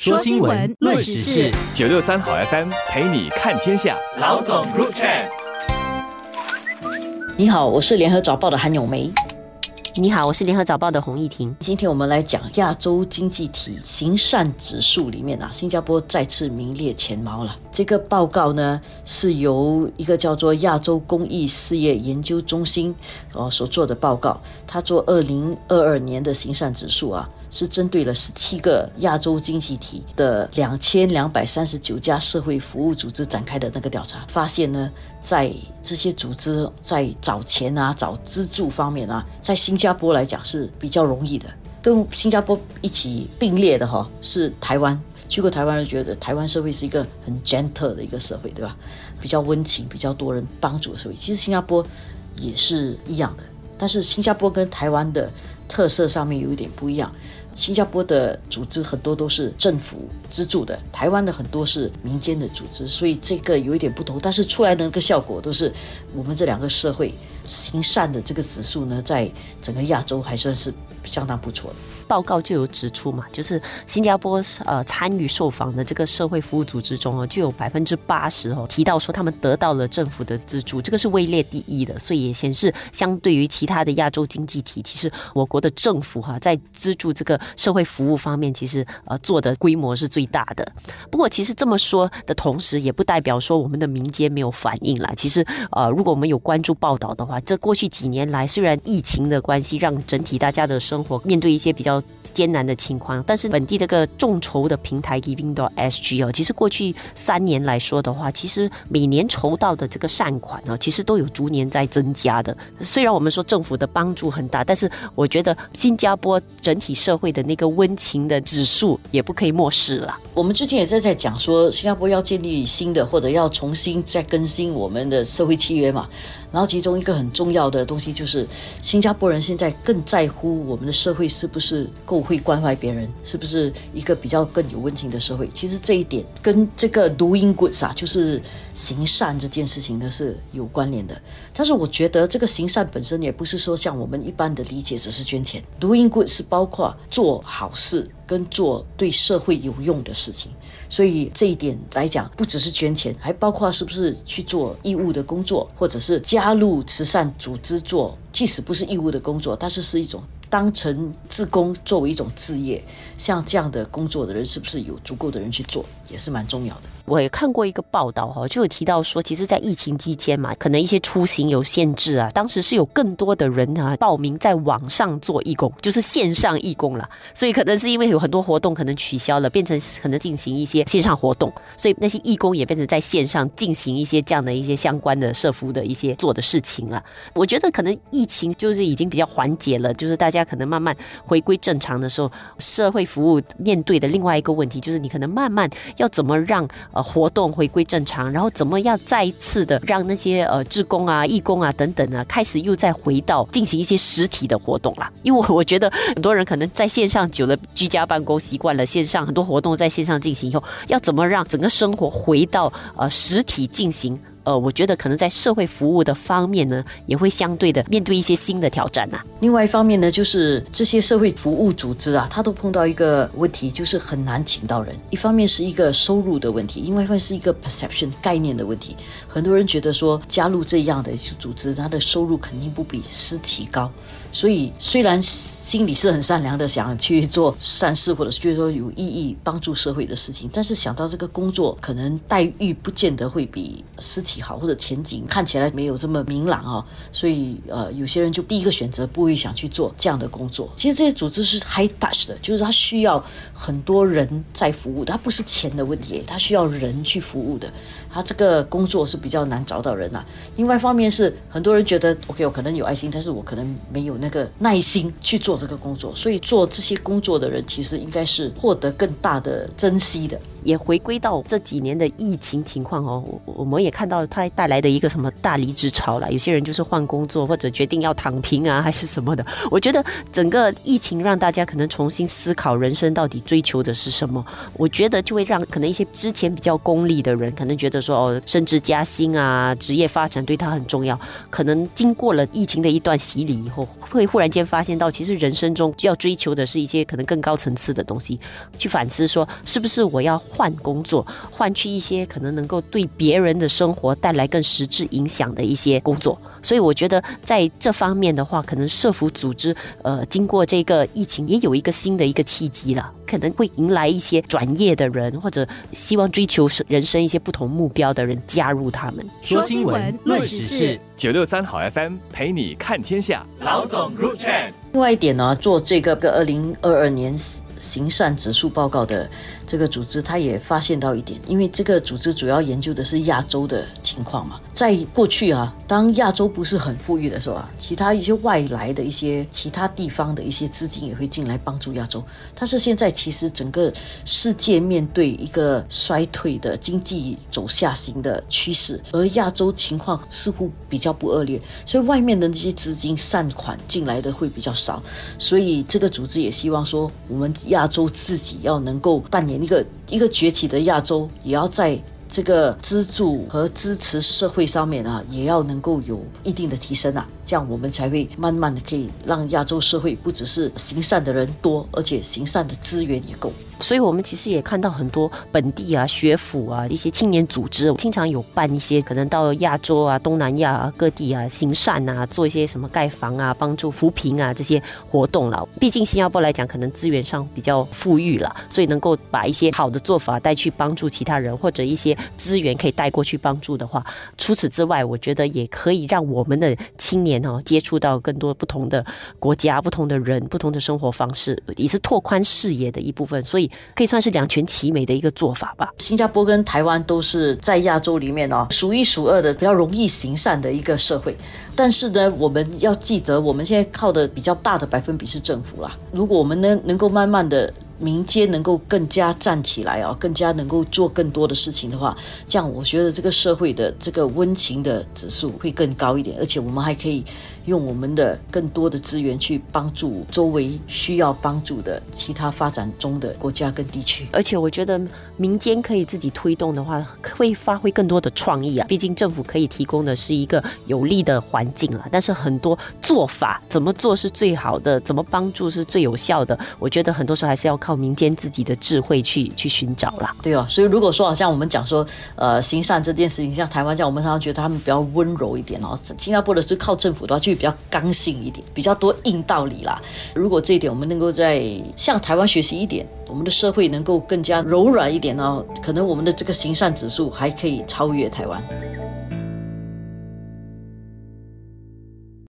说新闻，论时事，九六三好 FM 陪你看天下。老总入场。你好，我是联合早报的韩永梅。你好，我是联合早报的洪艺婷。今天我们来讲亚洲经济体行善指数里面啊，新加坡再次名列前茅了。这个报告呢，是由一个叫做亚洲公益事业研究中心哦所做的报告。他做二零二二年的行善指数啊，是针对了十七个亚洲经济体的两千两百三十九家社会服务组织展开的那个调查，发现呢，在这些组织在找钱啊、找资助方面啊，在新加坡来讲是比较容易的。跟新加坡一起并列的哈是台湾，去过台湾就觉得台湾社会是一个很 gentle 的一个社会，对吧？比较温情，比较多人帮助的社会。其实新加坡也是一样的，但是新加坡跟台湾的特色上面有一点不一样。新加坡的组织很多都是政府资助的，台湾的很多是民间的组织，所以这个有一点不同。但是出来的那个效果都是我们这两个社会行善的这个指数呢，在整个亚洲还算是相当不错的。报告就有指出嘛，就是新加坡呃参与受访的这个社会服务组织中哦，就有百分之八十哦提到说他们得到了政府的资助，这个是位列第一的，所以也显示相对于其他的亚洲经济体，其实我国的政府哈在资助这个社会服务方面，其实呃做的规模是最大的。不过其实这么说的同时，也不代表说我们的民间没有反应啦。其实呃，如果我们有关注报道的话，这过去几年来，虽然疫情的关系让整体大家的生活面对一些比较艰难的情况，但是本地这个众筹的平台 Giving 到 SG 哦，其实过去三年来说的话，其实每年筹到的这个善款哦，其实都有逐年在增加的。虽然我们说政府的帮助很大，但是我觉得新加坡整体社会的那个温情的指数也不可以漠视了。我们之前也在在讲说，新加坡要建立新的或者要重新再更新我们的社会契约嘛。然后其中一个很重要的东西就是，新加坡人现在更在乎我们社会是不是够会关怀别人，是不是一个比较更有温情的社会。其实这一点跟这个 doing good 啊，就是行善这件事情呢是有关联的。但是我觉得这个行善本身也不是说像我们一般的理解只是捐钱，doing good 是包括做好事跟做对社会有用的事情。所以这一点来讲，不只是捐钱，还包括是不是去做义务的工作，或者是加入慈善组织做，即使不是义务的工作，但是是一种当成自工作为一种置业，像这样的工作的人，是不是有足够的人去做，也是蛮重要的。我也看过一个报道哈，就有提到说，其实，在疫情期间嘛，可能一些出行有限制啊，当时是有更多的人啊报名在网上做义工，就是线上义工了。所以可能是因为有很多活动可能取消了，变成可能进行一些线上活动，所以那些义工也变成在线上进行一些这样的一些相关的社服的一些做的事情了。我觉得可能疫情就是已经比较缓解了，就是大家大家可能慢慢回归正常的时候，社会服务面对的另外一个问题就是你可能慢慢要怎么让呃。活动回归正常，然后怎么样再一次的让那些呃志工啊、义工啊等等啊，开始又再回到进行一些实体的活动了？因为我觉得很多人可能在线上久了，居家办公习惯了，线上很多活动在线上进行以后，要怎么让整个生活回到呃实体进行？呃，我觉得可能在社会服务的方面呢，也会相对的面对一些新的挑战呐。另外一方面呢，就是这些社会服务组织啊，它都碰到一个问题，就是很难请到人。一方面是一个收入的问题，另外一方面是一个 perception 概念的问题。很多人觉得说加入这样的组织，他的收入肯定不比私企高。所以虽然心里是很善良的，想去做善事，或者是觉得说有意义、帮助社会的事情，但是想到这个工作可能待遇不见得会比私企好，或者前景看起来没有这么明朗啊，所以呃，有些人就第一个选择不会想去做这样的工作。其实这些组织是 high touch 的，就是它需要很多人在服务，它不是钱的问题，它需要人去服务的。它这个工作是比较难找到人啊。另外一方面是很多人觉得 OK，我可能有爱心，但是我可能没有那个耐心去做这个工作，所以做这些工作的人其实应该是获得更大的珍惜的。也回归到这几年的疫情情况哦，我我们也看到它带来的一个什么大离职潮了。有些人就是换工作或者决定要躺平啊，还是什么的。我觉得整个疫情让大家可能重新思考人生到底追求的是什么。我觉得就会让可能一些之前比较功利的人，可能觉得说哦，升职加薪啊，职业发展对他很重要。可能经过了疫情的一段洗礼以后，会忽然间发现到，其实人生中要追求的是一些可能更高层次的东西。去反思说，是不是我要换工作，换去一些可能能够对别人的生活带来更实质影响的一些工作。所以我觉得在这方面的话，可能社服组织呃，经过这个疫情，也有一个新的一个契机了，可能会迎来一些转业的人，或者希望追求人生一些不同目标的人加入他们。说新闻，论时事，九六三好 FM 陪你看天下。老总 Group Chat。另外一点呢，做这个个二零二二年。行善指数报告的这个组织，他也发现到一点，因为这个组织主要研究的是亚洲的情况嘛。在过去啊，当亚洲不是很富裕的时候啊，其他一些外来的一些其他地方的一些资金也会进来帮助亚洲。但是现在其实整个世界面对一个衰退的经济走下行的趋势，而亚洲情况似乎比较不恶劣，所以外面的那些资金善款进来的会比较少。所以这个组织也希望说我们。亚洲自己要能够扮演一个一个崛起的亚洲，也要在这个资助和支持社会上面啊，也要能够有一定的提升啊，这样我们才会慢慢的可以让亚洲社会不只是行善的人多，而且行善的资源也够。所以，我们其实也看到很多本地啊、学府啊、一些青年组织，经常有办一些可能到亚洲啊、东南亚啊各地啊行善啊，做一些什么盖房啊、帮助扶贫啊这些活动了。毕竟新加坡来讲，可能资源上比较富裕了，所以能够把一些好的做法带去帮助其他人，或者一些资源可以带过去帮助的话，除此之外，我觉得也可以让我们的青年哦接触到更多不同的国家、不同的人、不同的生活方式，也是拓宽视野的一部分。所以。可以算是两全其美的一个做法吧。新加坡跟台湾都是在亚洲里面哦数一数二的比较容易行善的一个社会，但是呢，我们要记得，我们现在靠的比较大的百分比是政府啦。如果我们能能够慢慢的。民间能够更加站起来啊，更加能够做更多的事情的话，这样我觉得这个社会的这个温情的指数会更高一点，而且我们还可以用我们的更多的资源去帮助周围需要帮助的其他发展中的国家跟地区。而且我觉得民间可以自己推动的话，会发挥更多的创意啊。毕竟政府可以提供的是一个有利的环境了，但是很多做法怎么做是最好的，怎么帮助是最有效的，我觉得很多时候还是要靠。民间自己的智慧去去寻找啦，对哦，所以如果说好像我们讲说，呃，行善这件事情，像台湾这样，我们常常觉得他们比较温柔一点哦。新加坡的是靠政府的话，就比较刚性一点，比较多硬道理啦。如果这一点我们能够在向台湾学习一点，我们的社会能够更加柔软一点呢，可能我们的这个行善指数还可以超越台湾。